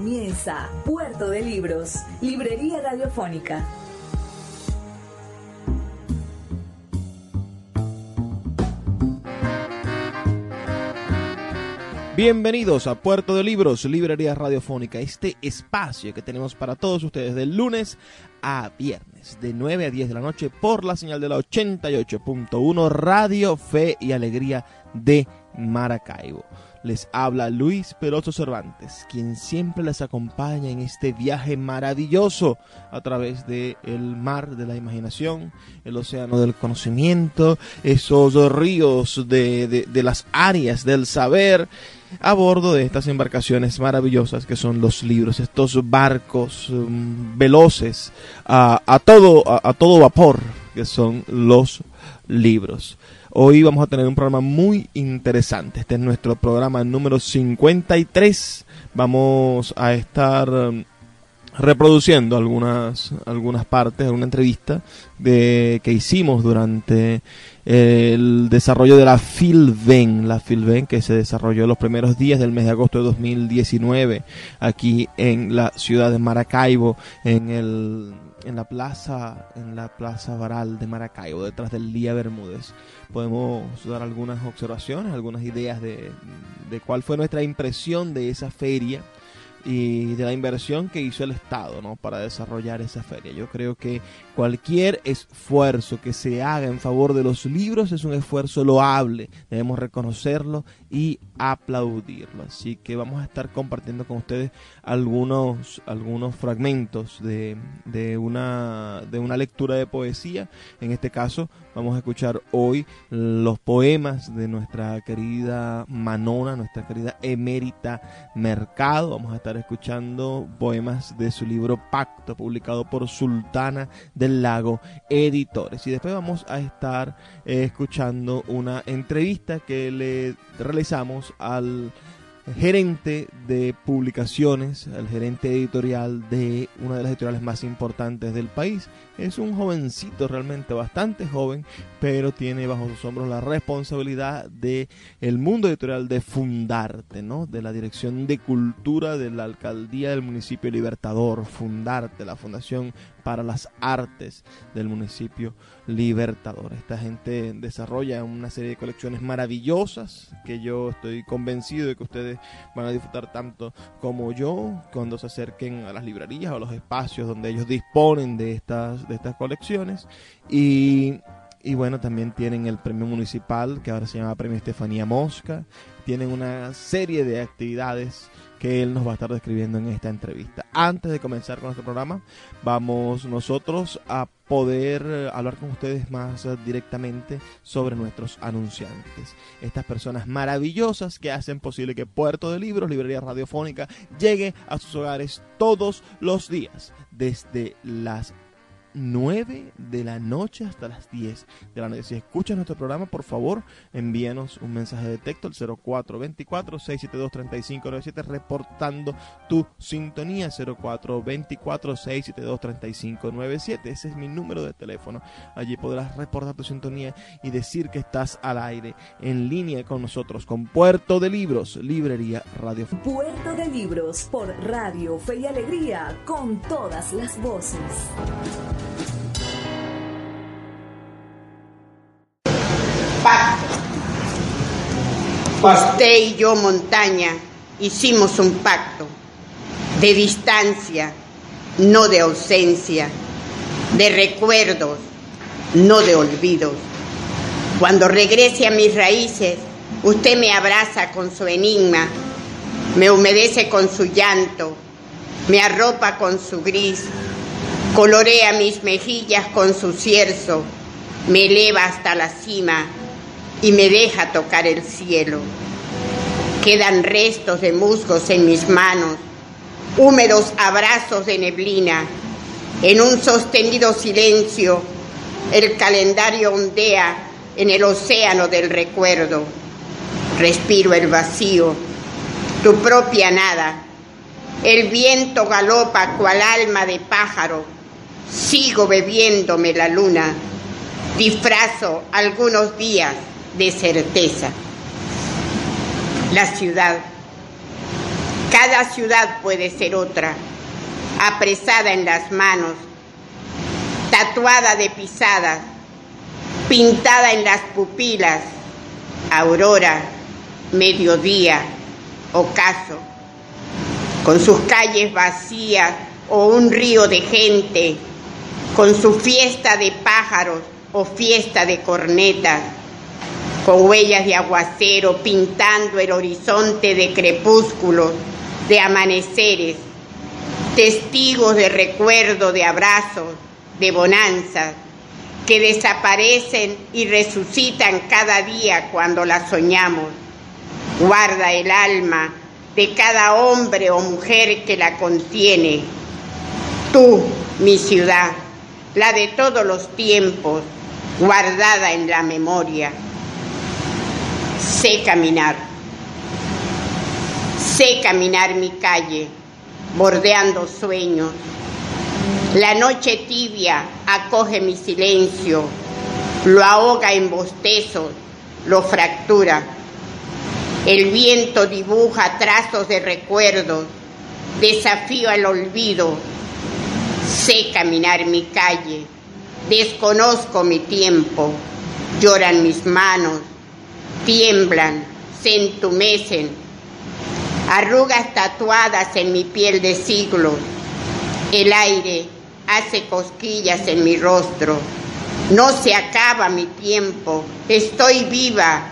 Comienza Puerto de Libros, Librería Radiofónica. Bienvenidos a Puerto de Libros, Librería Radiofónica, este espacio que tenemos para todos ustedes de lunes a viernes, de 9 a 10 de la noche, por la señal de la 88.1 Radio Fe y Alegría de Maracaibo. Les habla Luis Peroso Cervantes, quien siempre les acompaña en este viaje maravilloso a través del el mar de la imaginación, el océano del conocimiento, esos ríos de, de, las áreas del saber a bordo de estas embarcaciones maravillosas que son los libros, estos barcos um, veloces a, a todo, a todo vapor que son los libros. Hoy vamos a tener un programa muy interesante. Este es nuestro programa número 53. Vamos a estar um, reproduciendo algunas, algunas partes de una entrevista de, que hicimos durante el desarrollo de la Filven, la Filven que se desarrolló los primeros días del mes de agosto de 2019 aquí en la ciudad de Maracaibo, en el en la plaza en la plaza Varal de Maracaibo, detrás del Día Bermúdez. Podemos dar algunas observaciones, algunas ideas de, de cuál fue nuestra impresión de esa feria y de la inversión que hizo el Estado ¿no? para desarrollar esa feria. Yo creo que cualquier esfuerzo que se haga en favor de los libros es un esfuerzo loable, debemos reconocerlo y aplaudirlo. Así que vamos a estar compartiendo con ustedes algunos, algunos fragmentos de, de, una, de una lectura de poesía. En este caso vamos a escuchar hoy los poemas de nuestra querida Manona, nuestra querida emérita Mercado. Vamos a estar escuchando poemas de su libro Pacto, publicado por Sultana del Lago Editores. Y después vamos a estar eh, escuchando una entrevista que le al gerente de publicaciones, el gerente editorial de una de las editoriales más importantes del país. Es un jovencito realmente bastante joven, pero tiene bajo sus hombros la responsabilidad de el mundo editorial de Fundarte, ¿no? De la Dirección de Cultura de la Alcaldía del Municipio Libertador, Fundarte, la Fundación para las Artes del municipio Libertador. Esta gente desarrolla una serie de colecciones maravillosas que yo estoy convencido de que ustedes van a disfrutar tanto como yo cuando se acerquen a las librerías o a los espacios donde ellos disponen de estas, de estas colecciones. Y y bueno, también tienen el premio municipal, que ahora se llama Premio Estefanía Mosca. Tienen una serie de actividades que él nos va a estar describiendo en esta entrevista. Antes de comenzar con nuestro programa, vamos nosotros a poder hablar con ustedes más directamente sobre nuestros anunciantes. Estas personas maravillosas que hacen posible que Puerto de Libros, Librería Radiofónica, llegue a sus hogares todos los días, desde las 9 de la noche hasta las 10 de la noche. Si escuchas nuestro programa, por favor, envíanos un mensaje de texto al 0424-672-3597 reportando tu sintonía 0424-672-3597. Ese es mi número de teléfono. Allí podrás reportar tu sintonía y decir que estás al aire en línea con nosotros con Puerto de Libros, Librería Radio. Puerto de Libros por Radio Fe y Alegría con todas las voces. Pacto. Usted y yo, montaña, hicimos un pacto de distancia, no de ausencia, de recuerdos, no de olvidos. Cuando regrese a mis raíces, usted me abraza con su enigma, me humedece con su llanto, me arropa con su gris, colorea mis mejillas con su cierzo, me eleva hasta la cima y me deja tocar el cielo. Quedan restos de musgos en mis manos, húmedos abrazos de neblina, en un sostenido silencio, el calendario ondea en el océano del recuerdo. Respiro el vacío, tu propia nada. El viento galopa cual alma de pájaro. Sigo bebiéndome la luna. Disfrazo algunos días de certeza. La ciudad. Cada ciudad puede ser otra, apresada en las manos, tatuada de pisadas, pintada en las pupilas, aurora, mediodía, ocaso, con sus calles vacías o un río de gente, con su fiesta de pájaros o fiesta de cornetas, con huellas de aguacero pintando el horizonte de crepúsculos, de amaneceres, testigos de recuerdo, de abrazos, de bonanzas, que desaparecen y resucitan cada día cuando las soñamos. Guarda el alma de cada hombre o mujer que la contiene. Tú, mi ciudad, la de todos los tiempos, guardada en la memoria. Sé caminar. Sé caminar mi calle, bordeando sueños. La noche tibia acoge mi silencio, lo ahoga en bostezos, lo fractura. El viento dibuja trazos de recuerdos, desafío al olvido. Sé caminar mi calle, desconozco mi tiempo, lloran mis manos, tiemblan, se entumecen, arrugas tatuadas en mi piel de siglos. El aire hace cosquillas en mi rostro. No se acaba mi tiempo, estoy viva,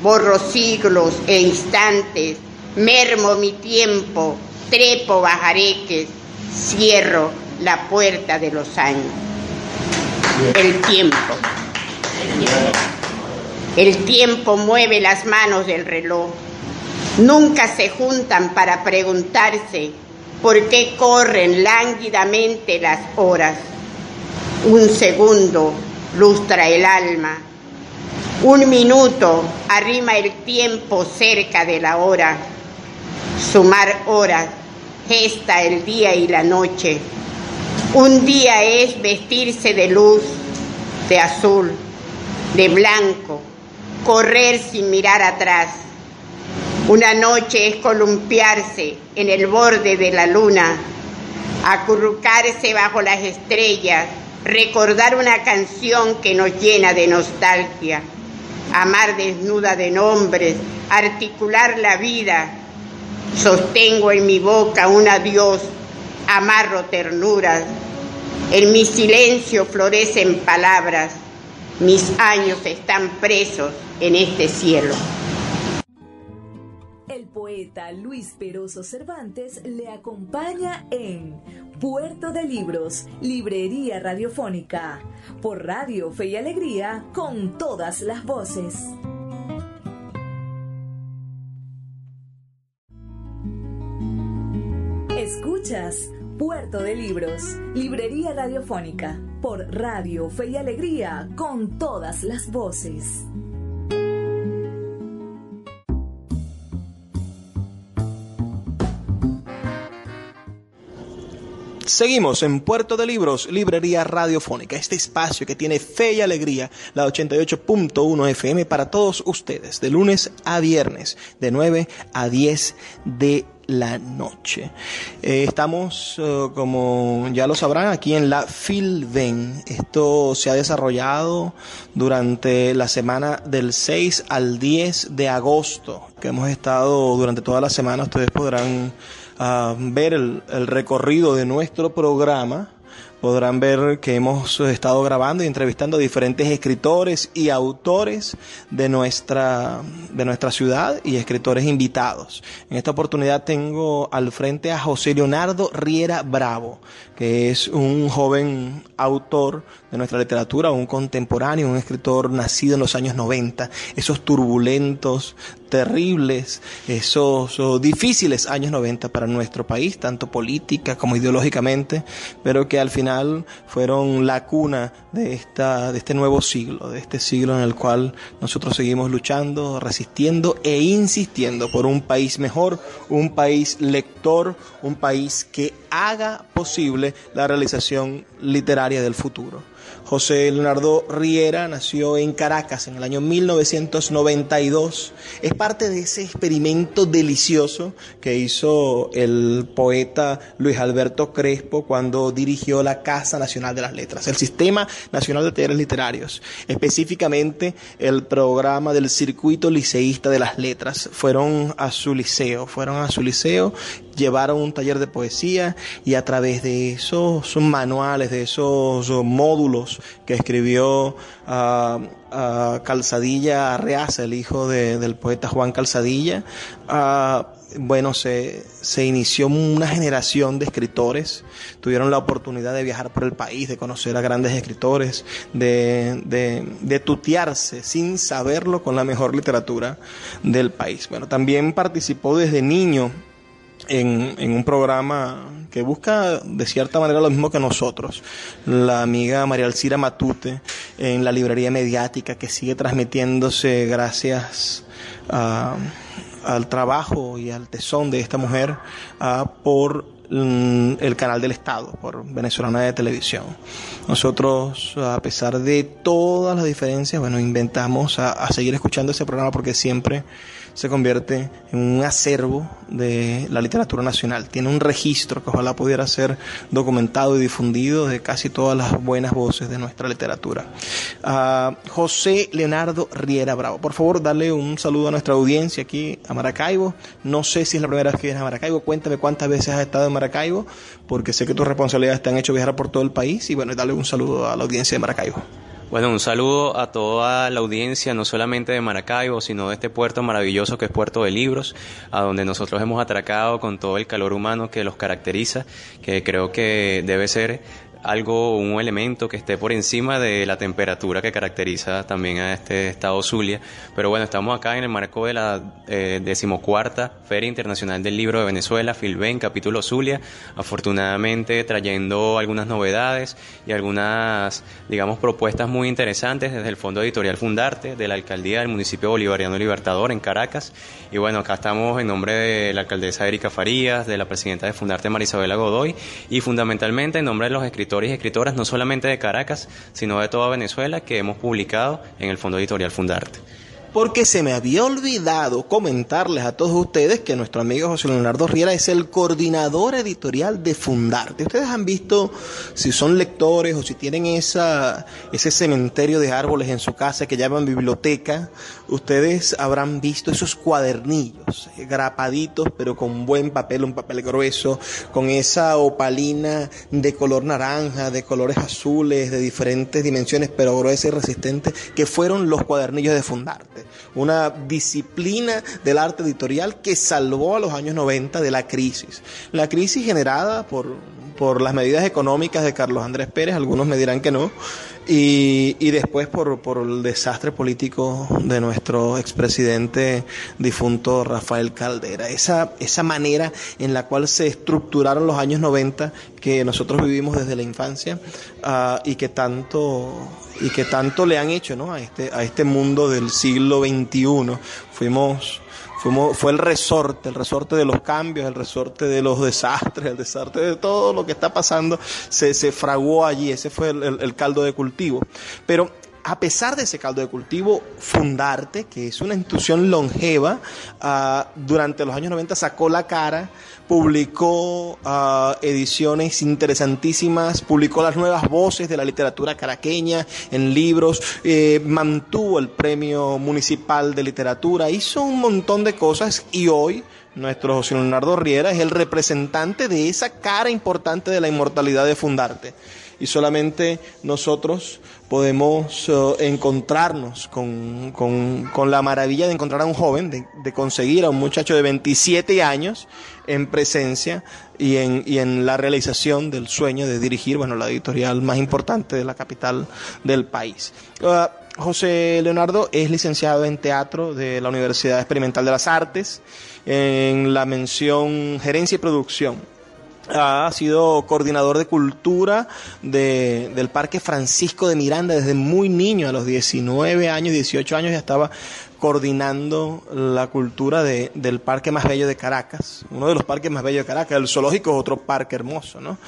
borro siglos e instantes, mermo mi tiempo, trepo bajareques, cierro la puerta de los años. El tiempo. El tiempo mueve las manos del reloj. Nunca se juntan para preguntarse por qué corren lánguidamente las horas. Un segundo lustra el alma. Un minuto arrima el tiempo cerca de la hora. Sumar horas gesta el día y la noche. Un día es vestirse de luz, de azul, de blanco, correr sin mirar atrás. Una noche es columpiarse en el borde de la luna, acurrucarse bajo las estrellas, recordar una canción que nos llena de nostalgia, amar desnuda de nombres, articular la vida. Sostengo en mi boca un adiós, amarro ternuras. En mi silencio florecen palabras. Mis años están presos en este cielo. El poeta Luis Peroso Cervantes le acompaña en Puerto de Libros, Librería Radiofónica, por Radio Fe y Alegría, con todas las voces. Puerto de Libros, Librería Radiofónica, por Radio Fe y Alegría, con todas las voces. Seguimos en Puerto de Libros, Librería Radiofónica, este espacio que tiene fe y alegría, la 88.1 FM para todos ustedes, de lunes a viernes, de 9 a 10 de la noche. Eh, estamos, eh, como ya lo sabrán, aquí en la Filven. Esto se ha desarrollado durante la semana del 6 al 10 de agosto, que hemos estado durante toda la semana. Ustedes podrán a ver el, recorrido de nuestro programa podrán ver que hemos estado grabando y entrevistando a diferentes escritores y autores de nuestra, de nuestra ciudad y escritores invitados. En esta oportunidad tengo al frente a José Leonardo Riera Bravo, que es un joven autor de nuestra literatura, un contemporáneo, un escritor nacido en los años 90, esos turbulentos, terribles, esos difíciles años 90 para nuestro país, tanto política como ideológicamente, pero que al final fueron la cuna de, esta, de este nuevo siglo, de este siglo en el cual nosotros seguimos luchando, resistiendo e insistiendo por un país mejor, un país lector, un país que haga posible la realización literaria del futuro. José Leonardo Riera nació en Caracas en el año 1992. Es parte de ese experimento delicioso que hizo el poeta Luis Alberto Crespo cuando dirigió la Casa Nacional de las Letras, el Sistema Nacional de Talleres Literarios, específicamente el programa del Circuito Liceísta de las Letras. Fueron a su liceo, fueron a su liceo, llevaron un taller de poesía y a través de esos manuales, de esos módulos que escribió a Calzadilla Arreaza, el hijo del poeta Juan Calzadilla, bueno, se, se, inició una generación de escritores, tuvieron la oportunidad de viajar por el país, de conocer a grandes escritores, de, de tutearse sin saberlo con la mejor literatura del país. Bueno, también participó desde niño en, en, un programa que busca de cierta manera lo mismo que nosotros. La amiga María Alcira Matute en la librería mediática que sigue transmitiéndose gracias al trabajo y al tesón de esta mujer por mm, el canal del Estado, por Venezolana de Televisión. Nosotros, a pesar de todas las diferencias, bueno, inventamos a seguir escuchando ese programa porque siempre se convierte en un acervo de la literatura nacional. Tiene un registro que ojalá pudiera ser documentado y difundido de casi todas las buenas voces de nuestra literatura. Uh, José Leonardo Riera Bravo, por favor, dale un saludo a nuestra audiencia aquí a Maracaibo. No sé si es la primera vez que vienes a Maracaibo. Cuéntame cuántas veces has estado en Maracaibo, porque sé que tus responsabilidades te han hecho viajar por todo el país. Y bueno, dale un saludo a la audiencia de Maracaibo. Bueno, un saludo a toda la audiencia, no solamente de Maracaibo, sino de este puerto maravilloso que es Puerto de Libros, a donde nosotros hemos atracado con todo el calor humano que los caracteriza, que creo que debe ser algo, un elemento que esté por encima de la temperatura que caracteriza también a este estado Zulia. Pero bueno, estamos acá en el marco de la eh, decimocuarta Feria Internacional del Libro de Venezuela, Filben, capítulo Zulia, afortunadamente trayendo algunas novedades y algunas, digamos, propuestas muy interesantes desde el Fondo Editorial Fundarte, de la Alcaldía del Municipio Bolivariano Libertador en Caracas. Y bueno, acá estamos en nombre de la alcaldesa Erika Farías, de la presidenta de Fundarte Marisabela Godoy y fundamentalmente en nombre de los escritores y escritoras, no solamente de Caracas, sino de toda Venezuela, que hemos publicado en el Fondo Editorial Fundarte porque se me había olvidado comentarles a todos ustedes que nuestro amigo José Leonardo Riera es el coordinador editorial de Fundarte. Ustedes han visto, si son lectores o si tienen esa, ese cementerio de árboles en su casa que llaman biblioteca, ustedes habrán visto esos cuadernillos, eh, grapaditos, pero con buen papel, un papel grueso, con esa opalina de color naranja, de colores azules, de diferentes dimensiones, pero gruesa y resistente, que fueron los cuadernillos de Fundarte una disciplina del arte editorial que salvó a los años 90 de la crisis. La crisis generada por, por las medidas económicas de Carlos Andrés Pérez, algunos me dirán que no, y, y después por, por, el desastre político de nuestro expresidente difunto Rafael Caldera. Esa, esa manera en la cual se estructuraron los años 90 que nosotros vivimos desde la infancia uh, y que tanto y que tanto le han hecho ¿no? a, este, a este mundo del siglo XXI. Fuimos fue el resorte, el resorte de los cambios, el resorte de los desastres, el desastre de todo lo que está pasando, se, se fraguó allí, ese fue el, caldo de cultivo. Pero a pesar de ese caldo de cultivo, Fundarte, que es una institución longeva, uh, durante los años 90 sacó la cara publicó uh, ediciones interesantísimas, publicó las nuevas voces de la literatura caraqueña en libros, eh, mantuvo el premio municipal de literatura, hizo un montón de cosas y hoy nuestro José Leonardo Riera es el representante de esa cara importante de la inmortalidad de Fundarte. Y solamente nosotros podemos eh, encontrarnos con, con, la maravilla de encontrar a un joven, de, conseguir a un muchacho de 27 años en presencia y en, y en la realización del sueño de dirigir, bueno, la editorial más importante de la capital del país. Uh, José Leonardo es licenciado en teatro de la Universidad Experimental de las Artes en la mención gerencia y producción. Ha sido coordinador de cultura del Parque Francisco de Miranda desde muy niño, a los 19 años, 18 años ya estaba coordinando la cultura del parque más bello de Caracas, uno de los parques más bellos de Caracas, el zoológico es otro parque hermoso, ¿no?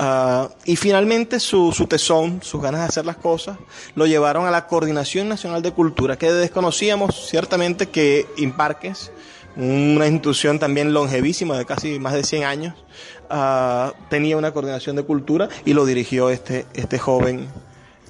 Ah, y finalmente su, su tesón, sus ganas de hacer las cosas, lo llevaron a la Coordinación Nacional de Cultura, que desconocíamos ciertamente que Imparques, una institución también longevísima de casi más de 100 años, ah, tenía una coordinación de cultura y lo dirigió este, este joven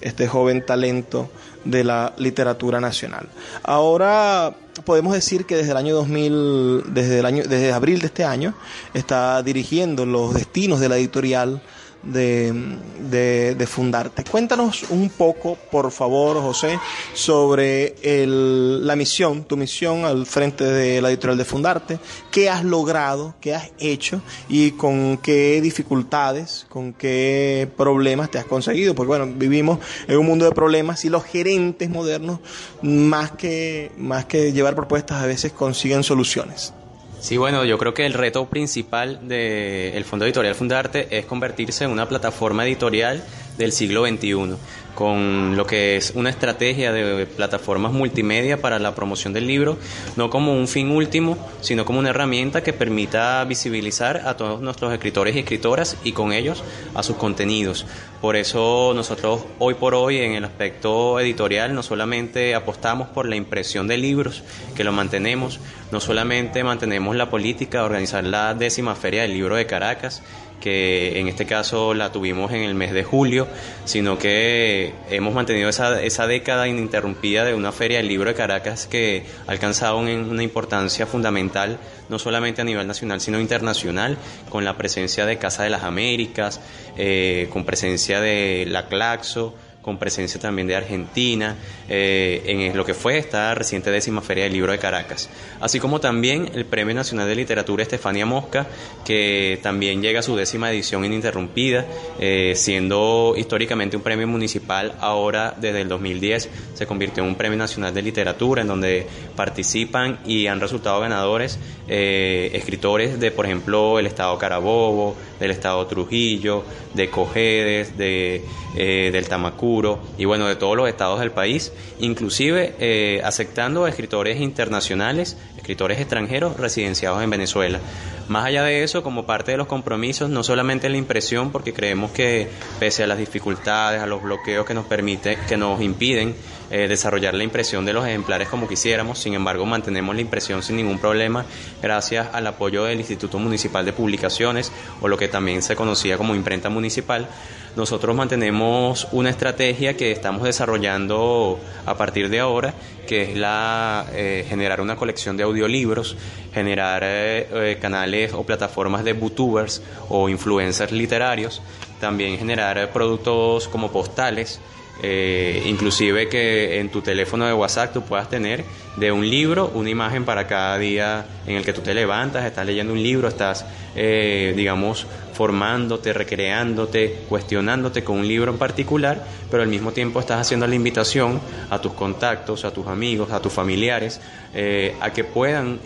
este joven talento de la literatura nacional. Ahora podemos decir que desde el año 2000, desde el año desde abril de este año está dirigiendo los destinos de la editorial de, de, Fundarte. Cuéntanos un poco, por favor, José, sobre el, la misión, tu misión al frente de la editorial de Fundarte, qué has logrado, qué has hecho y con qué dificultades, con qué problemas te has conseguido. Porque bueno, vivimos en un mundo de problemas y los gerentes modernos, más que, más que llevar propuestas, a veces consiguen soluciones. Sí, bueno, yo creo que el reto principal del Fondo Editorial Fundarte es convertirse en una plataforma editorial del siglo XXI con lo que es una estrategia de plataformas multimedia para la promoción del libro, no como un fin último, sino como una herramienta que permita visibilizar a todos nuestros escritores y escritoras y con ellos a sus contenidos. Por eso nosotros hoy por hoy en el aspecto editorial no solamente apostamos por la impresión de libros, que lo mantenemos, no solamente mantenemos la política de organizar la décima feria del libro de Caracas, que en este caso la tuvimos en el mes de julio, sino que hemos mantenido esa, esa década ininterrumpida de una feria del libro de Caracas que ha alcanzado una importancia fundamental, no solamente a nivel nacional, sino internacional, con la presencia de Casa de las Américas, eh, con presencia de la Claxo, con presencia también de Argentina, eh, en lo que fue esta reciente décima Feria del Libro de Caracas, así como también el Premio Nacional de Literatura Estefania Mosca, que también llega a su décima edición ininterrumpida, eh, siendo históricamente un premio municipal, ahora desde el 2010 se convirtió en un Premio Nacional de Literatura, en donde participan y han resultado ganadores eh, escritores de, por ejemplo, el Estado Carabobo, del Estado Trujillo, de Cojedes, de, del Tamacú, y bueno, de todos los estados del país, inclusive eh, aceptando escritores internacionales, escritores extranjeros residenciados en Venezuela. Más allá de eso, como parte de los compromisos, no solamente la impresión, porque creemos que pese a las dificultades, a los bloqueos que nos permite, que nos impiden eh, desarrollar la impresión de los ejemplares como quisiéramos, sin embargo mantenemos la impresión sin ningún problema gracias al apoyo del Instituto Municipal de Publicaciones o lo que también se conocía como imprenta municipal. Nosotros mantenemos una estrategia que estamos desarrollando a partir de ahora, que es la eh, generar una colección de audiolibros, generar eh, canales o plataformas de bootubers o influencers literarios, también generar productos como postales eh, inclusive que en tu teléfono de WhatsApp tú puedas tener de un libro una imagen para cada día en el que tú te levantas, estás leyendo un libro, estás, eh, digamos, formándote, recreándote, cuestionándote con un libro en particular, pero al mismo tiempo estás haciendo la invitación a tus contactos, a tus amigos, a tus familiares, eh, a que puedan,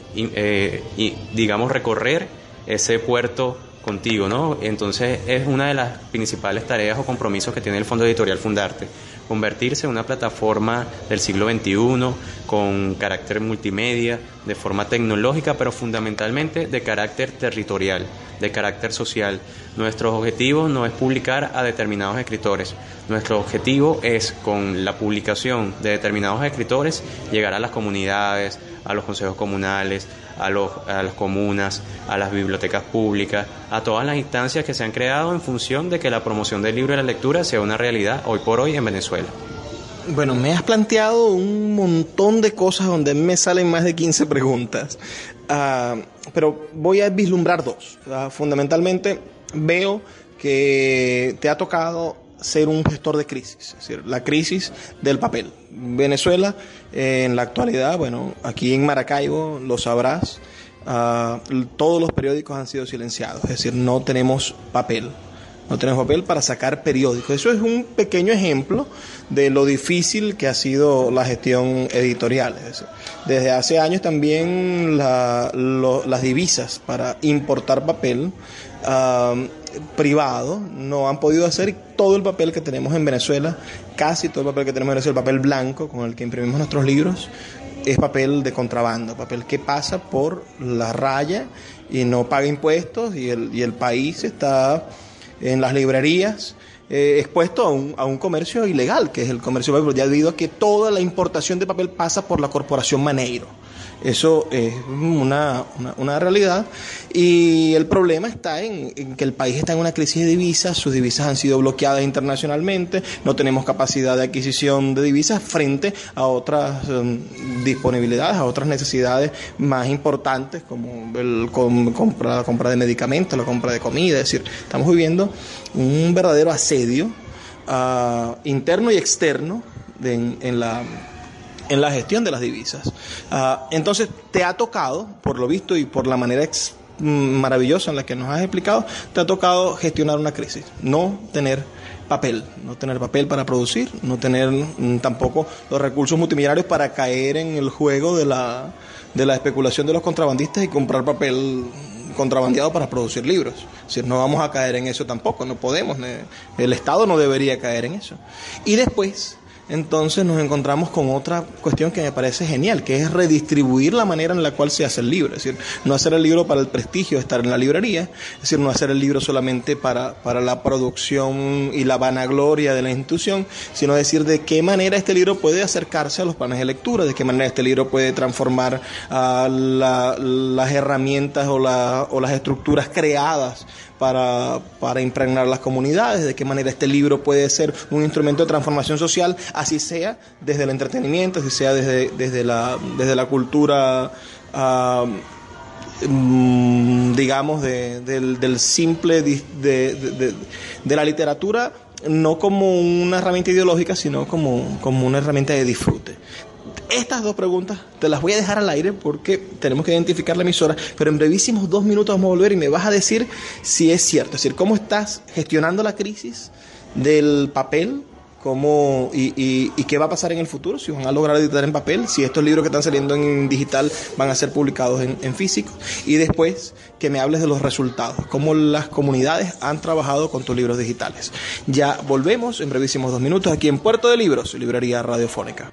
digamos, recorrer ese puerto contigo, ¿no? Entonces es una de las principales tareas o compromisos que tiene el Fondo Editorial Fundarte, convertirse en una plataforma del siglo XXI con carácter multimedia, de forma tecnológica, pero fundamentalmente de carácter territorial, de carácter social. Nuestro objetivo no es publicar a determinados escritores, nuestro objetivo es con la publicación de determinados escritores llegar a las comunidades, a los consejos comunales, a, los, a las comunas, a las bibliotecas públicas, a todas las instancias que se han creado en función de que la promoción del libro y la lectura sea una realidad hoy por hoy en Venezuela. Bueno, me has planteado un montón de cosas donde me salen más de 15 preguntas, ah, pero voy a vislumbrar dos. fundamentalmente veo que te ha tocado ser un gestor de crisis, es decir, la crisis del papel. Venezuela, eh, en la actualidad, bueno, aquí en Maracaibo, lo sabrás, ah, todos los periódicos han sido silenciados, es decir, no tenemos papel. No tenemos papel para sacar periódicos. Eso es un pequeño ejemplo de lo difícil que ha sido la gestión editorial. Desde hace años también las divisas para importar papel privado no han podido hacer todo el papel que tenemos en Venezuela, casi todo el papel que tenemos en Venezuela, el papel blanco con el que imprimimos nuestros libros, es papel de contrabando, papel que pasa por la raya y no paga impuestos y el, y el país está en las librerías eh, expuesto a un, a un, comercio ilegal, que es el comercio ya debido a que toda la importación de papel pasa por la corporación Maneiro. Eso es una, una, realidad. Y el problema está en, que el país está en una crisis de divisas, sus divisas han sido bloqueadas internacionalmente, no tenemos capacidad de adquisición de divisas frente a otras um, disponibilidades, a otras necesidades más importantes como el compra, la compra de medicamentos, la compra de comida. Es decir, estamos viviendo un verdadero asedio uh, interno y externo en la en la gestión de las divisas. Ah, entonces, te ha tocado, por lo visto y por la manera mm, maravillosa en la que nos has explicado, te ha tocado gestionar una crisis, no tener papel, no tener papel para producir, no tener mm, tampoco los recursos multimillonarios para caer en el juego de la, de la especulación de los contrabandistas y comprar papel contrabandeado para producir libros. Decir, no vamos a caer en eso tampoco, no podemos, el Estado no debería caer en eso. Y después, entonces nos encontramos con otra cuestión que me parece genial, que es redistribuir la manera en la cual se hace el libro. Es decir, no hacer el libro para el prestigio estar en la librería, es decir, no hacer el libro solamente para, para la producción y la vanagloria de la institución, sino decir de qué manera este libro puede acercarse a los planes de lectura, de qué manera este libro puede transformar a las herramientas o, o las estructuras creadas para, para impregnar las comunidades, de qué manera este libro puede ser un instrumento de transformación social, así sea desde el entretenimiento, así sea desde, desde, la, desde la cultura. Mm, digamos, del, del, simple de, de, de, la literatura, no como una herramienta ideológica, sino como, como una herramienta de disfrute. Estas dos preguntas te las voy a dejar al aire porque tenemos que identificar la emisora, pero en brevísimos dos minutos vamos a volver y me vas a decir si es cierto, es decir, cómo estás gestionando la crisis del papel cómo y, qué va a pasar en el futuro, si van a lograr editar en papel, si estos libros que están saliendo en digital van a ser publicados en, en, físico, y después que me hables de los resultados, cómo las comunidades han trabajado con tus libros digitales. Ya volvemos en brevísimos dos minutos aquí en Puerto de Libros, Librería Radiofónica.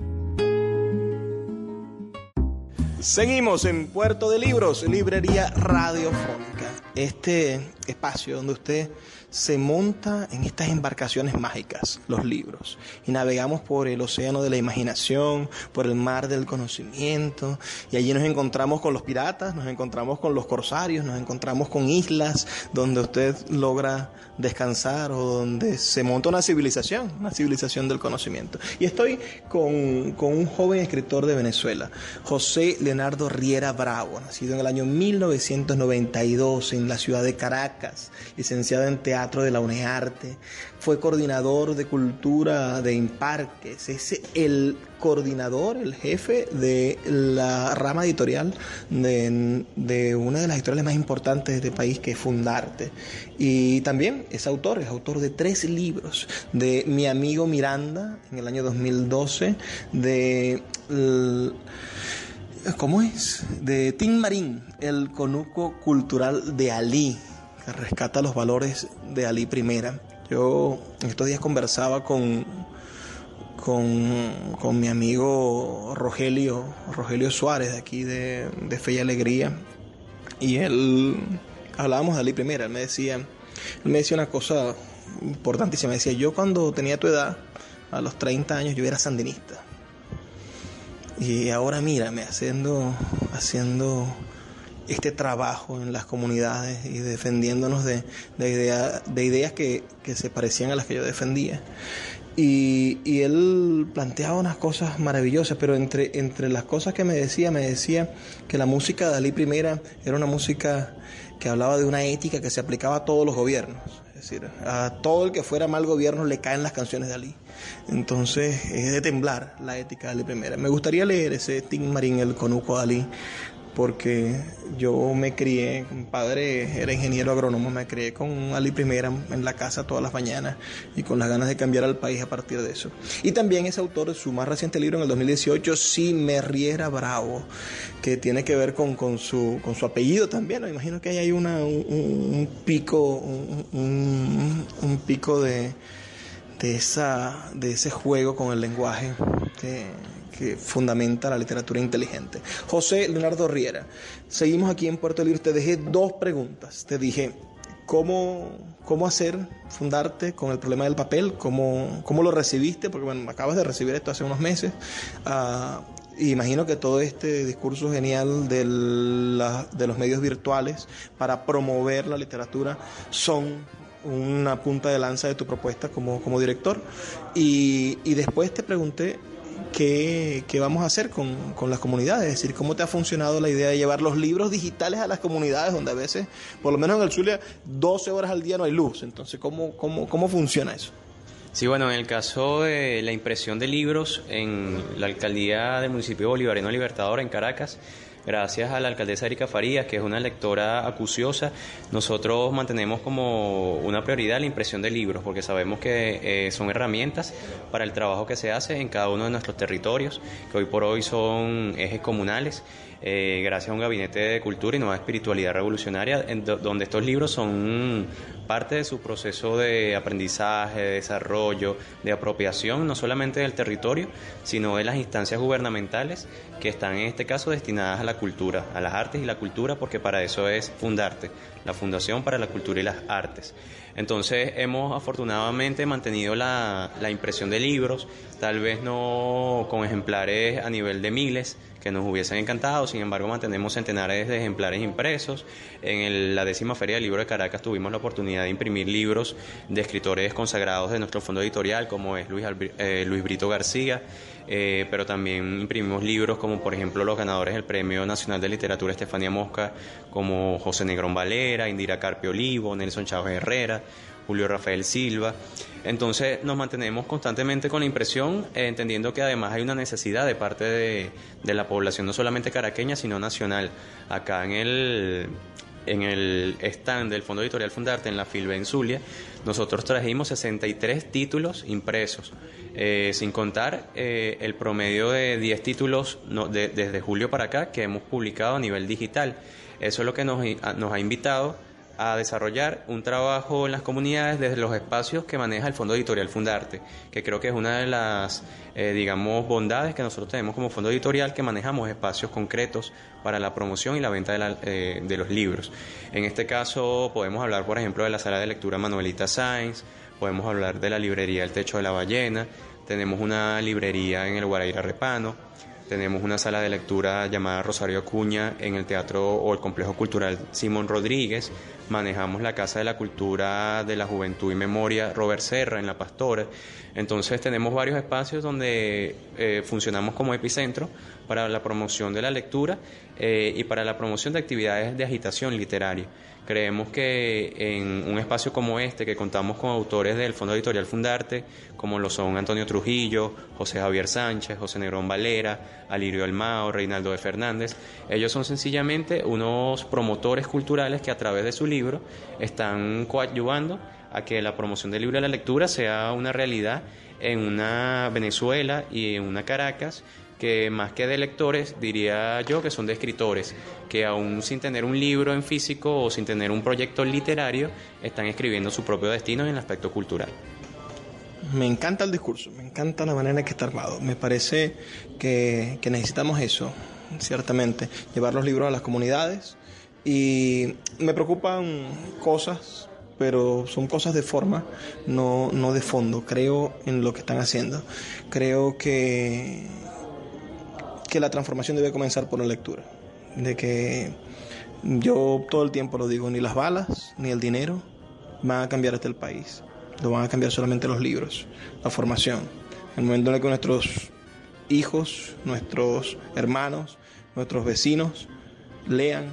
Seguimos en Puerto de Libros, Librería Radiofónica. Este espacio donde usted se monta en estas embarcaciones mágicas, los libros, y navegamos por el océano de la imaginación, por el mar del conocimiento, y allí nos encontramos con los piratas, nos encontramos con los corsarios, nos encontramos con islas donde usted logra descansar o donde se monta una civilización, una civilización del conocimiento. Y estoy con, con un joven escritor de Venezuela, José Leonardo Riera Bravo, nacido en el año 1992 en la ciudad de Caracas, licenciado en teatro de la UNEARTE, fue coordinador de cultura de Imparques, es el coordinador, el jefe de la rama editorial de, una de las editoriales más importantes de este país, que es Fundarte. Y también es autor, es autor de tres libros, de Mi amigo Miranda en el año 2012, de... ¿Cómo es? De Tim Marín, el conuco cultural de Ali, rescata los valores de Ali Primera. Yo en estos días conversaba con, con, mi amigo Rogelio, Rogelio Suárez de aquí de, de Fe y Alegría, y él hablábamos de Ali Primera, él me decía, él me decía una cosa importantísima. Decía, yo cuando tenía tu edad, a los 30 años, yo era sandinista. Y ahora mírame haciendo, haciendo este trabajo en las comunidades y defendiéndonos de, de, de ideas que, que, se parecían a las que yo defendía. Y, y, él planteaba unas cosas maravillosas, pero entre, entre las cosas que me decía, me decía que la música de Dalí I era una música que hablaba de una ética que se aplicaba a todos los gobiernos. Es decir, a todo el que fuera mal gobierno le caen las canciones de Ali. Entonces es de temblar la ética de Ali I. Me gustaría leer ese Tim Marín, el conuco de Ali, porque yo me crié, mi padre era ingeniero agrónomo, me crié con Ali Primera en la casa todas las mañanas y con las ganas de cambiar al país a partir de eso. Y también es autor de su más reciente libro en el 2018, Si me riera bravo, que tiene que ver con, con, su, con su apellido también. Me imagino que ahí hay una, un, pico, un, un pico de, de, esa, de ese juego con el lenguaje que que fundamenta la literatura inteligente. José Leonardo Riera, seguimos aquí en Puerto Libre. Te dejé dos preguntas. Te dije, ¿cómo, cómo hacer, fundarte con el problema del papel? ¿Cómo, cómo lo recibiste? Porque bueno, acabas de recibir esto hace unos meses. Uh, imagino que todo este discurso genial de, los medios virtuales para promover la literatura son una punta de lanza de tu propuesta como, como director. Y después te pregunté qué, vamos a hacer con, con, las comunidades, es decir, cómo te ha funcionado la idea de llevar los libros digitales a las comunidades donde a veces, por lo menos en el Zulia, 12 horas al día no hay luz. Entonces, ¿cómo, cómo, cómo funciona eso? Sí, bueno, en el caso de la impresión de libros en la alcaldía del municipio bolivariano Libertador en Caracas, gracias a la alcaldesa Erika Farías, que es una lectora acuciosa, nosotros mantenemos como una prioridad la impresión de libros, porque sabemos que eh, son herramientas para el trabajo que se hace en cada uno de nuestros territorios, que hoy por hoy son ejes comunales eh, gracias a un gabinete de cultura y nueva espiritualidad revolucionaria, donde estos libros son parte de su proceso de aprendizaje, de desarrollo, de apropiación, no solamente del territorio, sino de las instancias gubernamentales que están en este caso destinadas a la cultura, a las artes y la cultura, porque para eso es Fundarte, la Fundación para la Cultura y las Artes. Entonces hemos afortunadamente mantenido la impresión de libros, tal vez no con ejemplares a nivel de miles, que nos hubiesen encantado, sin embargo mantenemos centenares de ejemplares impresos. En la décima Feria del Libro de Caracas tuvimos la oportunidad de imprimir libros de escritores consagrados de nuestro fondo editorial, como es Luis, eh, Luis Brito García, eh, pero también imprimimos libros como por ejemplo los ganadores del Premio Nacional de Literatura Estefanía Mosca, como José Negrón Valera, Indira Carpio Olivo, Nelson Chávez Herrera, Julio Rafael Silva. Entonces nos mantenemos constantemente con la impresión, eh, entendiendo que además hay una necesidad de parte de, la población, no solamente caraqueña, sino nacional. Acá en el, en el stand del Fondo Editorial Fundarte, en la Filbe en Zulia, nosotros trajimos 63 títulos impresos, eh, sin contar eh, el promedio de 10 títulos desde julio para acá que hemos publicado a nivel digital. Eso es lo que nos, nos ha invitado a desarrollar un trabajo en las comunidades desde los espacios que maneja el Fondo Editorial Fundarte, que creo que es una de las, eh, digamos, bondades que nosotros tenemos como Fondo Editorial, que manejamos espacios concretos para la promoción y la venta de, eh, de los libros. En este caso podemos hablar, por ejemplo, de la sala de lectura Manuelita Sainz, podemos hablar de la librería El Techo de la Ballena, tenemos una librería en el Guaraira Repano, tenemos una sala de lectura llamada Rosario Acuña en el Teatro o el Complejo Cultural Simón Rodríguez. Manejamos la Casa de la Cultura de la Juventud y Memoria Robert Serra en La Pastora. Entonces tenemos varios espacios donde eh, funcionamos como epicentro para la promoción de la lectura eh, y para la promoción de actividades de agitación literaria. Creemos que en un espacio como este, que contamos con autores del Fondo Editorial Fundarte, como lo son Antonio Trujillo, José Javier Sánchez, José Negrón Valera, Alirio Almao, Reinaldo de Fernández, ellos son sencillamente unos promotores culturales que a través de su libro están coadyuvando a que la promoción del libro de la lectura sea una realidad en una Venezuela y en una Caracas que más que de lectores, diría yo que son de escritores, que aún sin tener un libro en físico o sin tener un proyecto literario, están escribiendo su propio destino en el aspecto cultural. Me encanta el discurso, me encanta la manera en que está armado. Me parece que, que necesitamos eso, ciertamente, llevar los libros a las comunidades y me preocupan cosas pero son cosas de forma, no, no de fondo. Creo en lo que están haciendo. Creo que, que la transformación debe comenzar por la lectura. De que yo todo el tiempo lo digo, ni las balas, ni el dinero van a cambiar este el país. Lo van a cambiar solamente los libros, la formación. El momento en el que nuestros hijos, nuestros hermanos, nuestros vecinos lean,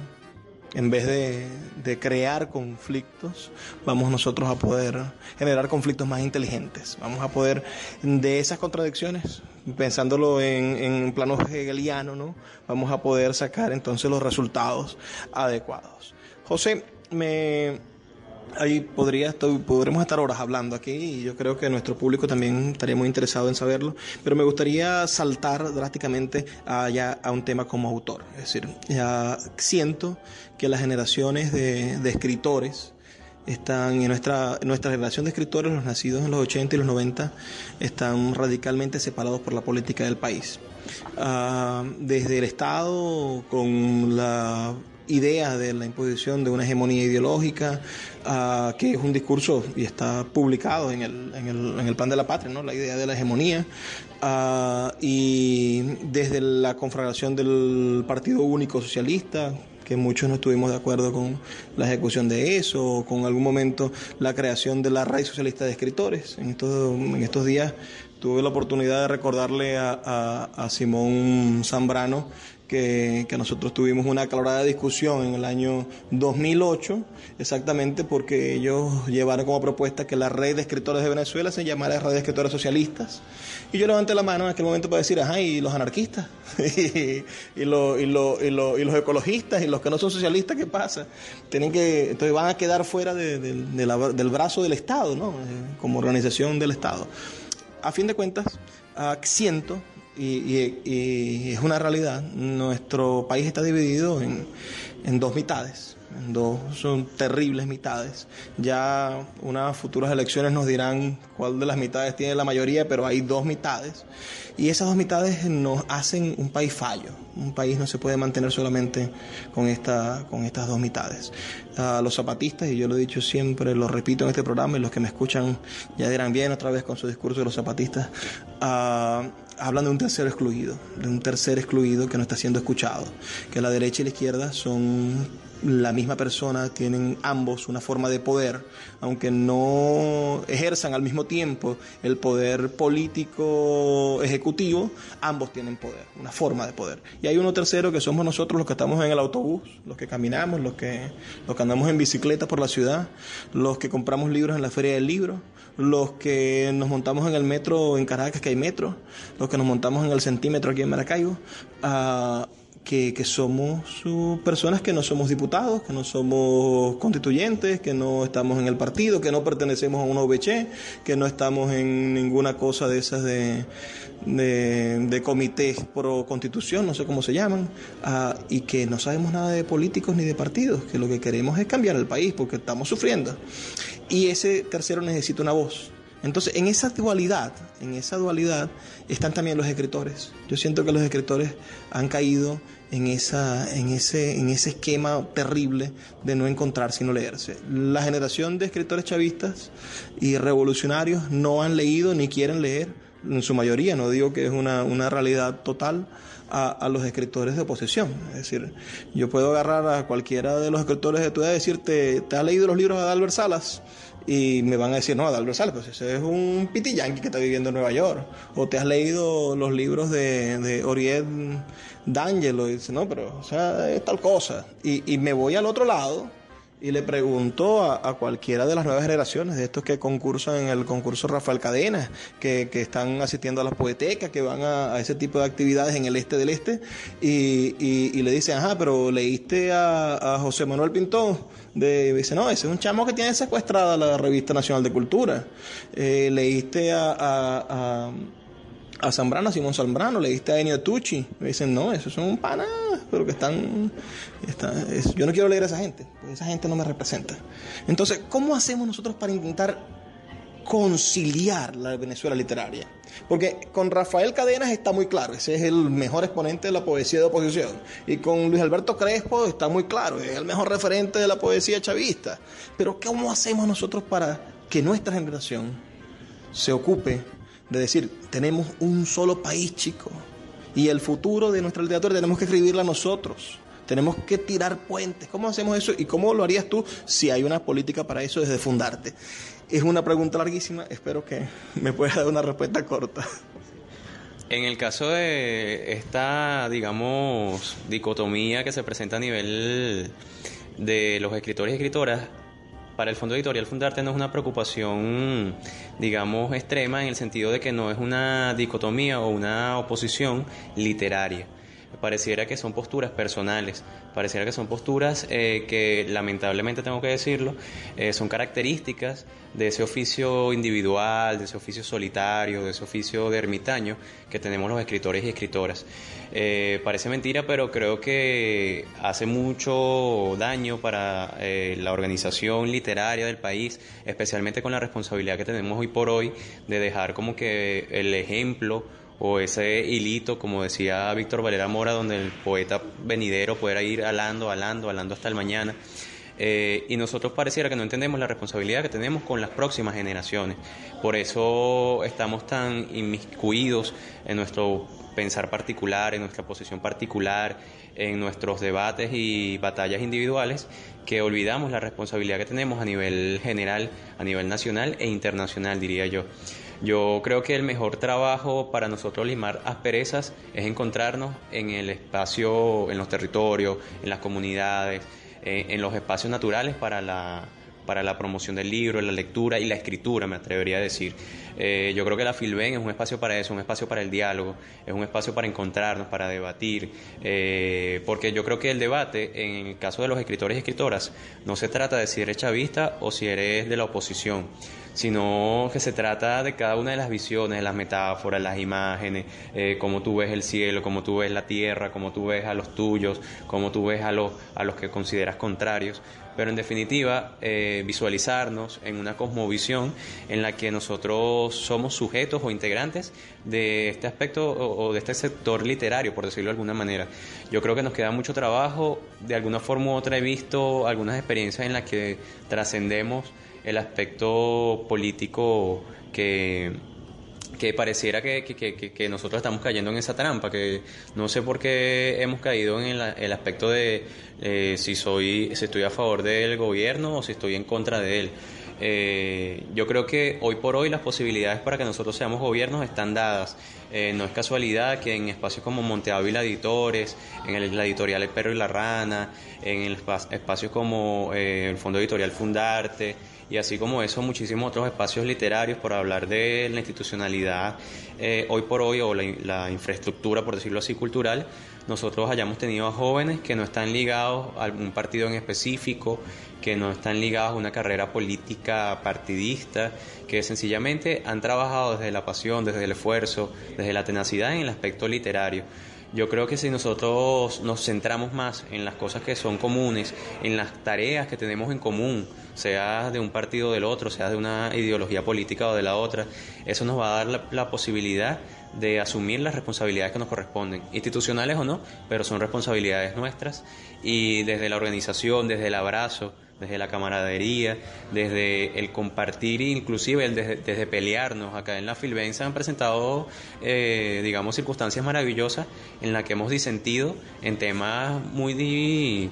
en vez de, crear conflictos, vamos nosotros a poder generar conflictos más inteligentes. Vamos a poder, de esas contradicciones, pensándolo en, en plano hegeliano, ¿no? vamos a poder sacar entonces los resultados adecuados. José, me, ahí podría, estar horas hablando aquí y yo creo que nuestro público también estaría muy interesado en saberlo, pero me gustaría saltar drásticamente allá a un tema como autor. Es decir, ya siento que las generaciones de, escritores están en nuestra, nuestra generación de escritores, los nacidos en los 80 y los 90, están radicalmente separados por la política del país. Ah, desde el Estado, con la idea de la imposición de una hegemonía ideológica, ah, que es un discurso y está publicado en el, en el, en el plan de la patria, ¿no? la idea de la hegemonía, ah, y desde la conflagración del Partido Único Socialista, que muchos no estuvimos de acuerdo con la ejecución de eso, o con algún momento la creación de la Red Socialista de Escritores. En estos, en estos días tuve la oportunidad de recordarle a, a Simón Zambrano que, nosotros tuvimos una acalorada discusión en el año 2008, exactamente porque ellos llevaron como propuesta que la red de escritores de Venezuela se llamara red de escritores socialistas. Y yo levanté la mano en aquel momento para decir, ajá, y los anarquistas, y, y, lo, y, y, los ecologistas, y los que no son socialistas, ¿qué pasa? Tienen que, entonces van a quedar fuera del brazo del Estado, ¿no? Eh, como organización del Estado. A fin de cuentas, siento y, es una realidad. Nuestro país está dividido en, en dos mitades dos son terribles mitades. Ya unas futuras elecciones nos dirán cuál de las mitades tiene la mayoría, pero hay dos mitades. Y esas dos mitades nos hacen un país fallo. Un país no se puede mantener solamente con, esta, con estas dos mitades. los zapatistas, y yo lo he dicho siempre, lo repito en este programa, y los que me escuchan ya dirán bien otra vez con su discurso de los zapatistas, hablan de un tercero excluido, de un tercer excluido que no está siendo escuchado, que la derecha y la izquierda son la misma persona, tienen ambos una forma de poder, aunque no ejerzan al mismo tiempo el poder político ejecutivo, ambos tienen poder, una forma de poder. Y hay uno tercero que somos nosotros los que estamos en el autobús, los que caminamos, los que, los que andamos en bicicleta por la ciudad, los que compramos libros en la feria del libro, los que nos montamos en el metro en Caracas, que hay metro, los que nos montamos en el centímetro aquí en Maracaibo, uh, que, somos personas que no somos diputados, que no somos constituyentes, que no estamos en el partido, que no pertenecemos a una OVC, que no estamos en ninguna cosa de esas de, de, comités pro constitución, no sé cómo se llaman, ah, y que no sabemos nada de políticos ni de partidos, que lo que queremos es cambiar el país porque estamos sufriendo. Y ese tercero necesita una voz entonces, en esa dualidad, en esa dualidad están también los escritores. Yo siento que los escritores han caído en, esa, en, ese, en ese esquema terrible de no encontrar sino leerse. La generación de escritores chavistas y revolucionarios no han leído ni quieren leer, en su mayoría, no digo que es una, una realidad total, a, a, los escritores de oposición. Es decir, yo puedo agarrar a cualquiera de los escritores de tu edad y decirte, ¿te has leído los libros de Albert Salas? y me van a decir, no, Adalbert Salas, pues ese es un pitillanqui que está viviendo en Nueva York. O te has leído los libros de, de D'Angelo y dice, no, pero, o sea, es tal cosa. Y, y me voy al otro lado y le pregunto a, cualquiera de las nuevas generaciones, de estos que concursan en el concurso Rafael Cadena, que, que están asistiendo a las poetecas, que van a, ese tipo de actividades en el este del este, y, y, le dicen, ajá, pero leíste a, a José Manuel Pintón, de, dice, no, ese es un chamo que tiene secuestrada la Revista Nacional de Cultura, eh, leíste a a Zambrano, a Simón Zambrano, le a Enio Tucci. Me dicen, no, esos son panas, pero que están. yo no quiero leer a esa gente, porque esa gente no me representa. Entonces, ¿cómo hacemos nosotros para intentar conciliar la Venezuela literaria? Porque con Rafael Cadenas está muy claro, ese es el mejor exponente de la poesía de oposición. Y con Luis Alberto Crespo está muy claro, es el mejor referente de la poesía chavista. Pero ¿cómo hacemos nosotros para que nuestra generación se ocupe de decir, tenemos un solo país, chico, y el futuro de nuestra literatura tenemos que escribirla nosotros? Tenemos que tirar puentes. ¿Cómo hacemos eso? ¿Y cómo lo harías tú si hay una política para eso desde fundarte? Es una pregunta larguísima. Espero que me puedas dar una respuesta corta. En el caso de esta, digamos, dicotomía que se presenta a nivel de los escritores y escritoras, para el Fondo Editorial Fundarte no es una preocupación, digamos, extrema en el sentido de que no es una dicotomía o una oposición literaria pareciera que son posturas personales, pareciera que son posturas eh, que lamentablemente tengo que decirlo, eh, son características de ese oficio individual, de ese oficio solitario, de ese oficio de ermitaño que tenemos los escritores y escritoras. Eh, parece mentira, pero creo que hace mucho daño para la organización literaria del país, especialmente con la responsabilidad que tenemos hoy por hoy de dejar como que el ejemplo o ese hilito, como decía Víctor Valera Mora, donde el poeta venidero pueda ir alando, alando, alando hasta el mañana. Eh, y nosotros pareciera que no entendemos la responsabilidad que tenemos con las próximas generaciones. Por eso estamos tan inmiscuidos en nuestro pensar particular, en nuestra posición particular, en nuestros debates y batallas individuales, que olvidamos la responsabilidad que tenemos a nivel general, a nivel nacional e internacional, diría yo. Yo creo que el mejor trabajo para nosotros limar asperezas es encontrarnos en el espacio, en los territorios, en las comunidades, eh, en los espacios naturales para la, para la promoción del libro, la lectura y la escritura, me atrevería a decir. Eh, yo creo que la Filben es un espacio para eso, un espacio para el diálogo, es un espacio para encontrarnos, para debatir, eh, porque yo creo que el debate, en el caso de los escritores y escritoras, no se trata de si eres chavista o si eres de la oposición sino que se trata de cada una de las visiones, las metáforas, las imágenes, eh, cómo tú ves el cielo, cómo tú ves la tierra, cómo tú ves a los tuyos, cómo tú ves a los, a los que consideras contrarios. Pero en definitiva, eh, visualizarnos en una cosmovisión en la que nosotros somos sujetos o integrantes de este aspecto o, de este sector literario, por decirlo de alguna manera. Yo creo que nos queda mucho trabajo, de alguna forma u otra he visto algunas experiencias en las que trascendemos el aspecto político que, que pareciera que, nosotros estamos cayendo en esa trampa, que no sé por qué hemos caído en el, aspecto de eh, si, soy, si estoy a favor del gobierno o si estoy en contra de él. Eh, yo creo que hoy por hoy las posibilidades para que nosotros seamos gobiernos están dadas. Eh, no es casualidad que en espacios como Monte Ávila Editores, en la editorial El Perro y la Rana, en espacios como el Fondo Editorial Fundarte, y así como eso muchísimos otros espacios literarios por hablar de la institucionalidad eh, hoy por hoy o la, infraestructura, por decirlo así, cultural, nosotros hayamos tenido a jóvenes que no están ligados a algún partido en específico, que no están ligados a una carrera política partidista, que sencillamente han trabajado desde la pasión, desde el esfuerzo, desde la tenacidad en el aspecto literario. Yo creo que si nosotros nos centramos más en las cosas que son comunes, en las tareas que tenemos en común, sea de un partido o del otro, sea de una ideología política o de la otra, eso nos va a dar la, posibilidad de asumir las responsabilidades que nos corresponden, institucionales o no, pero son responsabilidades nuestras y desde la organización, desde el abrazo, desde la camaradería, desde el compartir, inclusive desde, pelearnos. Acá en la Filben han presentado, eh, digamos, circunstancias maravillosas en las que hemos disentido en temas muy,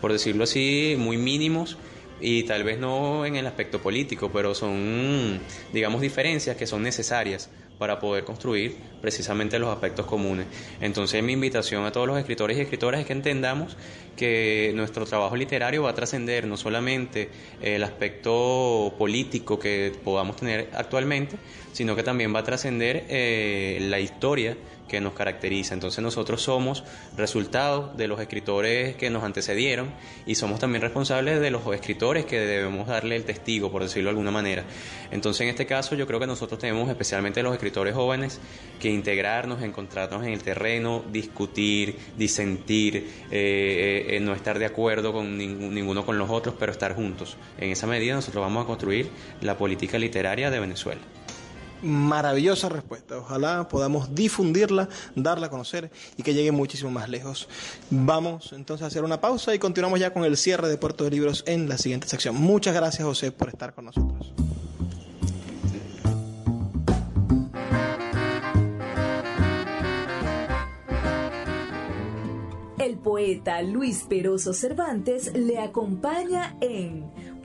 por decirlo así, muy mínimos y tal vez no en el aspecto político, pero son, digamos, diferencias que son necesarias para poder construir precisamente los aspectos comunes. Entonces mi invitación a todos los escritores y escritoras es que entendamos que nuestro trabajo literario va a trascender no solamente el aspecto político que podamos tener actualmente, sino que también va a trascender eh, la historia que nos caracteriza. Entonces nosotros somos resultado de los escritores que nos antecedieron y somos también responsables de los escritores que debemos darle el testigo, por decirlo de alguna manera. Entonces en este caso yo creo que nosotros tenemos, especialmente los escritores jóvenes, que integrarnos, encontrarnos en el terreno, discutir, disentir, eh, eh, no estar de acuerdo con ninguno con los otros, pero estar juntos. En esa medida nosotros vamos a construir la política literaria de Venezuela. Maravillosa respuesta. Ojalá podamos difundirla, darla a conocer y que llegue muchísimo más lejos. Vamos entonces a hacer una pausa y continuamos ya con el cierre de Puerto de Libros en la siguiente sección. Muchas gracias José por estar con nosotros. El poeta Luis Peroso Cervantes le acompaña en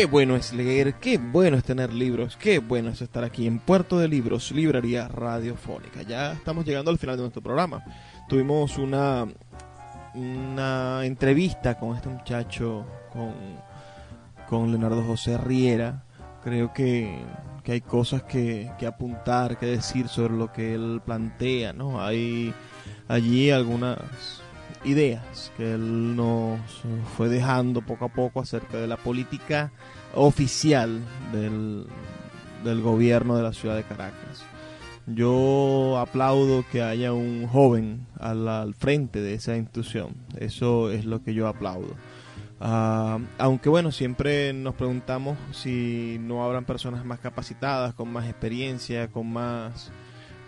Qué bueno es leer, qué bueno es tener libros, qué bueno es estar aquí en Puerto de Libros, Librería Radiofónica. Ya estamos llegando al final de nuestro programa. Tuvimos una, una entrevista con este muchacho, con, con Leonardo José Riera. Creo que, que hay cosas que, que, apuntar, que decir sobre lo que él plantea, ¿no? Hay allí algunas ideas que él nos fue dejando poco a poco acerca de la política oficial del, del gobierno de la ciudad de Caracas. Yo aplaudo que haya un joven al, frente de esa institución. Eso es lo que yo aplaudo. Uh, aunque bueno, siempre nos preguntamos si no habrán personas más capacitadas, con más experiencia, con más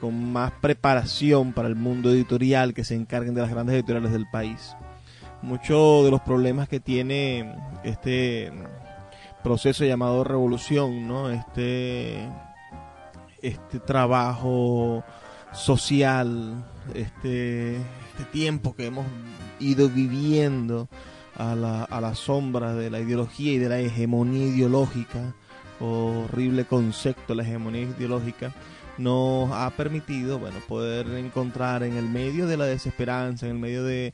con más preparación para el mundo editorial que se encarguen de las grandes editoriales del país. Muchos de los problemas que tiene este proceso llamado revolución, ¿no? Este, este trabajo social, este, este tiempo que hemos ido viviendo a la, a la sombra de la ideología y de la hegemonía ideológica, horrible concepto, la hegemonía ideológica, nos ha permitido bueno poder encontrar en el medio de la desesperanza en el medio de,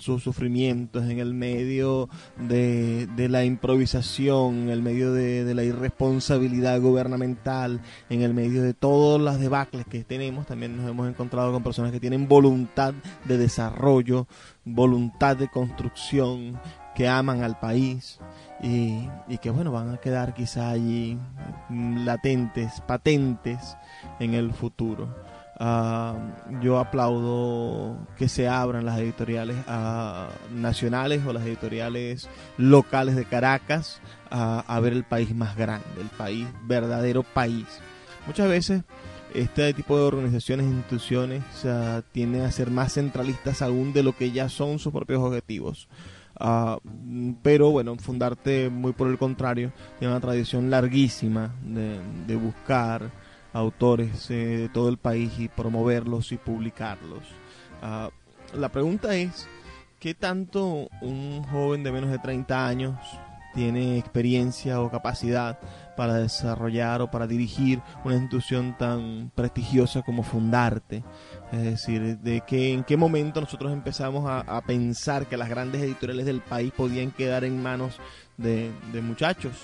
sus sufrimientos en el medio de, la improvisación en el medio de, la irresponsabilidad gubernamental en el medio de todas las debacles que tenemos también nos hemos encontrado con personas que tienen voluntad de desarrollo voluntad de construcción que aman al país y, y, que bueno van a quedar quizá allí latentes, patentes en el futuro. Uh, yo aplaudo que se abran las editoriales uh, nacionales o las editoriales locales de Caracas a ver el país más grande, el país, verdadero país. Muchas veces este tipo de organizaciones e instituciones tienden a ser más centralistas aún de lo que ya son sus propios objetivos. Uh, pero bueno, Fundarte muy por el contrario, tiene una tradición larguísima de, buscar autores eh, de todo el país y promoverlos y publicarlos. Uh, la pregunta es, ¿qué tanto un joven de menos de 30 años tiene experiencia o capacidad para desarrollar o para dirigir una institución tan prestigiosa como Fundarte. Es decir, de que en qué momento nosotros empezamos a, pensar que las grandes editoriales del país podían quedar en manos de, muchachos,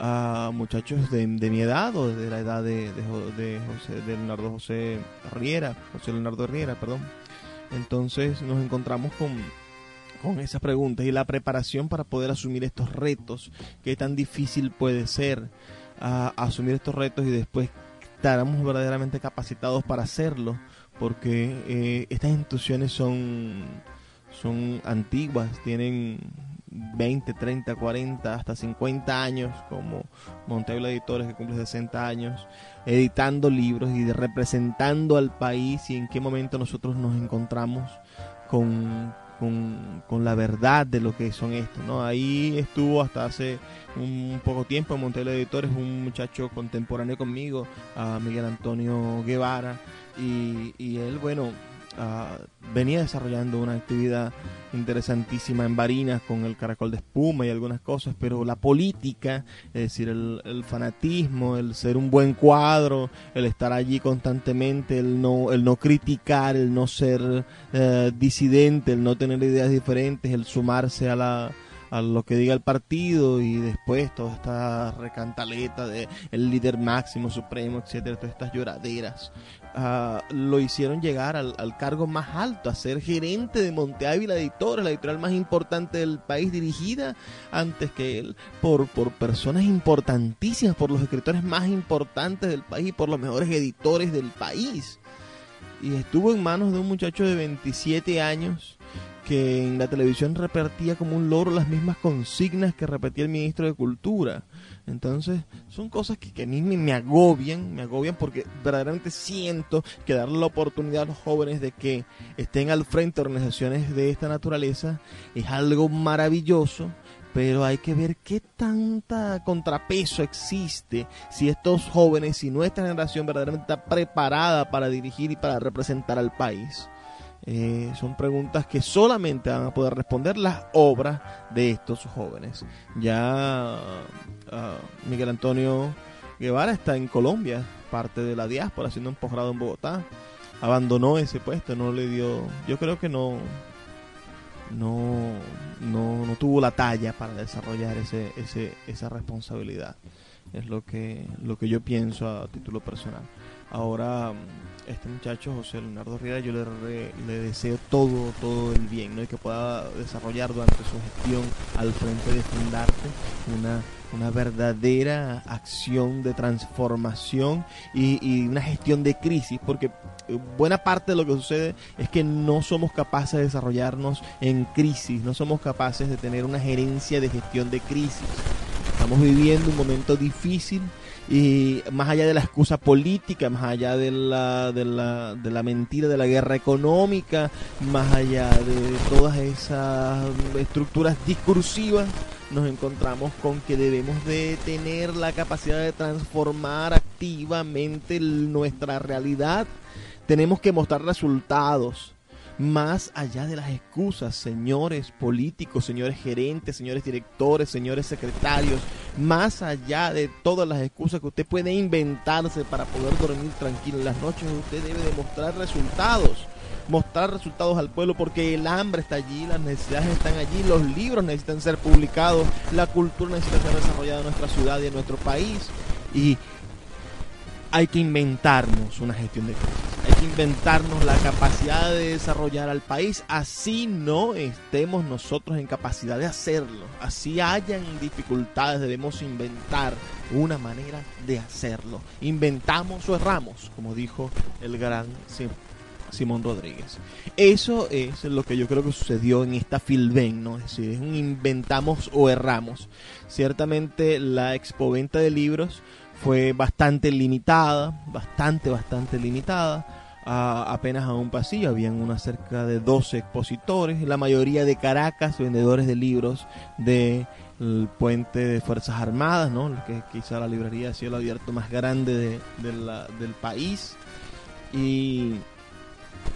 a muchachos de, mi edad o de la edad de, de, José, de Leonardo José Riera, José Leonardo Riera, perdón. Entonces nos encontramos con con esas preguntas y la preparación para poder asumir estos retos, qué tan difícil puede ser asumir estos retos y después estaremos verdaderamente capacitados para hacerlo, porque eh, estas instituciones son, son antiguas, tienen 20, 30, 40, hasta 50 años, como Montebla Editores que cumple 60 años, editando libros y representando al país y en qué momento nosotros nos encontramos con con, con, la verdad de lo que son estos, ¿no? Ahí estuvo hasta hace un poco tiempo en Montel Editores un muchacho contemporáneo conmigo, a Miguel Antonio Guevara, y, y él, bueno, uh, venía desarrollando una actividad interesantísima en Barinas con el caracol de espuma y algunas cosas, pero la política, es decir, el, fanatismo, el ser un buen cuadro, el estar allí constantemente, el no, el no criticar, el no ser uh, disidente, el no tener ideas diferentes, el sumarse a la a lo que diga el partido y después toda esta recantaleta de el líder máximo, supremo, etcétera, todas estas lloraderas, ah, lo hicieron llegar al, cargo más alto, a ser gerente de Monte Ávila Editores, la editorial más importante del país, dirigida antes que él por, por personas importantísimas, por los escritores más importantes del país y por los mejores editores del país. Y estuvo en manos de un muchacho de 27 años que en la televisión repetía como un loro las mismas consignas que repetía el ministro de Cultura. Entonces, son cosas que, a mí me, agobian, me agobian porque verdaderamente siento que darle la oportunidad a los jóvenes de que estén al frente de organizaciones de esta naturaleza es algo maravilloso, pero hay que ver qué tanta contrapeso existe si estos jóvenes, si nuestra generación verdaderamente está preparada para dirigir y para representar al país. Eh, son preguntas que solamente van a poder responder las obras de estos jóvenes. Ya ah, Miguel Antonio Guevara está en Colombia, parte de la diáspora, haciendo un posgrado en Bogotá. Abandonó ese puesto, no le dio. Yo creo que no. No, no, no tuvo la talla para desarrollar ese, ese, esa responsabilidad. Es lo que, lo que yo pienso a título personal. Ahora este muchacho José Leonardo Riera yo le, deseo todo todo el bien ¿no? y que pueda desarrollar durante su gestión al frente de Fundarte una, una verdadera acción de transformación y, y, una gestión de crisis porque buena parte de lo que sucede es que no somos capaces de desarrollarnos en crisis no somos capaces de tener una gerencia de gestión de crisis estamos viviendo un momento difícil y más allá de la excusa política, más allá de la, de la, de la mentira de la guerra económica, más allá de todas esas estructuras discursivas, nos encontramos con que debemos de tener la capacidad de transformar activamente nuestra realidad. Tenemos que mostrar resultados más allá de las excusas, señores políticos, señores gerentes, señores directores, señores secretarios, más allá de todas las excusas que usted puede inventarse para poder dormir tranquilo en las noches, usted debe demostrar resultados mostrar resultados al pueblo porque el hambre está allí, las necesidades están allí, los libros necesitan ser publicados, la cultura necesita ser desarrollada en nuestra ciudad y en nuestro país. Y hay que inventarnos una gestión de crisis. Hay que inventarnos la capacidad de desarrollar al país, así no estemos nosotros en capacidad de hacerlo. Así hayan dificultades, debemos inventar una manera de hacerlo. Inventamos o erramos, como dijo el gran Simón Rodríguez. Eso es lo que yo creo que sucedió en esta Filben, ¿no? Es decir, es un inventamos o erramos. Ciertamente la expoventa de libros fue bastante limitada, bastante, bastante limitada. apenas a un pasillo, habían unas cerca de 12 expositores, la mayoría de Caracas, vendedores de libros del puente de Fuerzas Armadas, ¿no? que quizá la librería sido el abierto más grande del país. Y,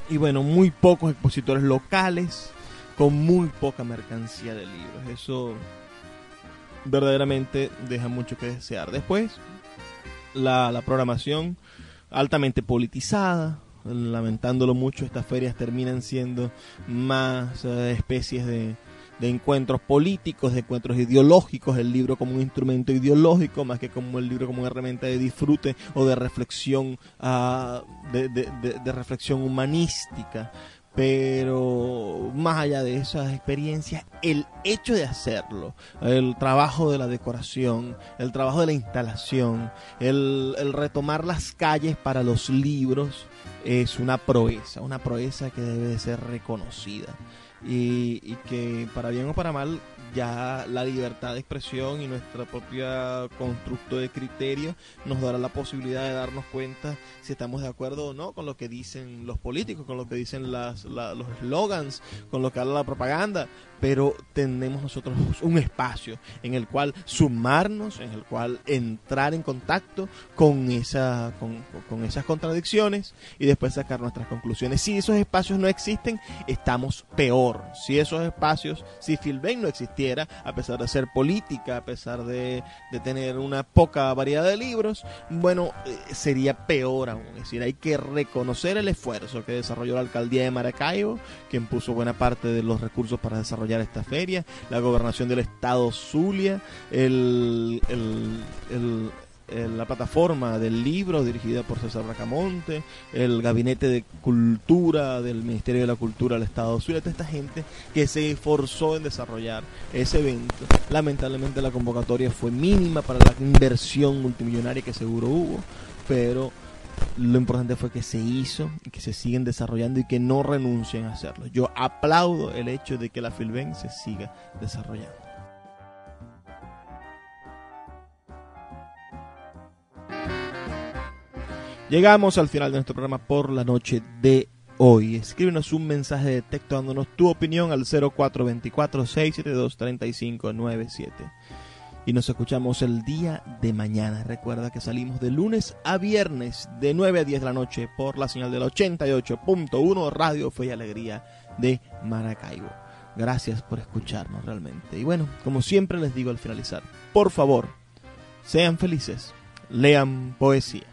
y bueno, muy pocos expositores locales, con muy poca mercancía de libros. Eso verdaderamente deja mucho que desear. Después, la, programación altamente politizada, lamentándolo mucho, estas ferias terminan siendo más eh, especies de, de, encuentros políticos, de encuentros ideológicos, el libro como un instrumento ideológico, más que como el libro como una herramienta de disfrute o de reflexión, uh, de, de, de, reflexión humanística pero más allá de esas experiencias, el hecho de hacerlo, el trabajo de la decoración, el trabajo de la instalación, el, retomar las calles para los libros, es una proeza, una proeza que debe de ser reconocida. Y, y que para bien o para mal ya la libertad de expresión y nuestro propio constructo de criterio nos dará la posibilidad de darnos cuenta si estamos de acuerdo o no con lo que dicen los políticos, con lo que dicen las, los slogans, con lo que habla la propaganda, pero tenemos nosotros un espacio en el cual sumarnos, en el cual entrar en contacto con, esa, con, esas contradicciones y después sacar nuestras conclusiones. Si esos espacios no existen, estamos peor. Si esos espacios, si Filben no existiera, existiera, a pesar de ser política, a pesar de, de tener una poca variedad de libros, bueno, eh, sería peor aún. Es decir, hay que reconocer el esfuerzo que desarrolló la alcaldía de Maracaibo, quien puso buena parte de los recursos para desarrollar esta feria, la gobernación del estado Zulia, el, la plataforma del libro dirigida por César Bracamonte, el gabinete de cultura del Ministerio de la Cultura del Estado Zulia, toda esta gente que se esforzó en desarrollar ese evento. Lamentablemente la convocatoria fue mínima para la inversión multimillonaria que seguro hubo, pero lo importante fue que se hizo y que se siguen desarrollando y que no renuncien a hacerlo. Yo aplaudo el hecho de que la Filben se siga desarrollando. Llegamos al final de nuestro programa por la noche de hoy. Escríbenos un mensaje de texto dándonos tu opinión al 0424-672-3597. Y nos escuchamos el día de mañana. Recuerda que salimos de lunes a viernes de 9 a 10 de la noche por la señal del 88.1 Radio Fe y Alegría de Maracaibo. Gracias por escucharnos realmente. Y bueno, como siempre les digo al finalizar, por favor, sean felices, lean poesía.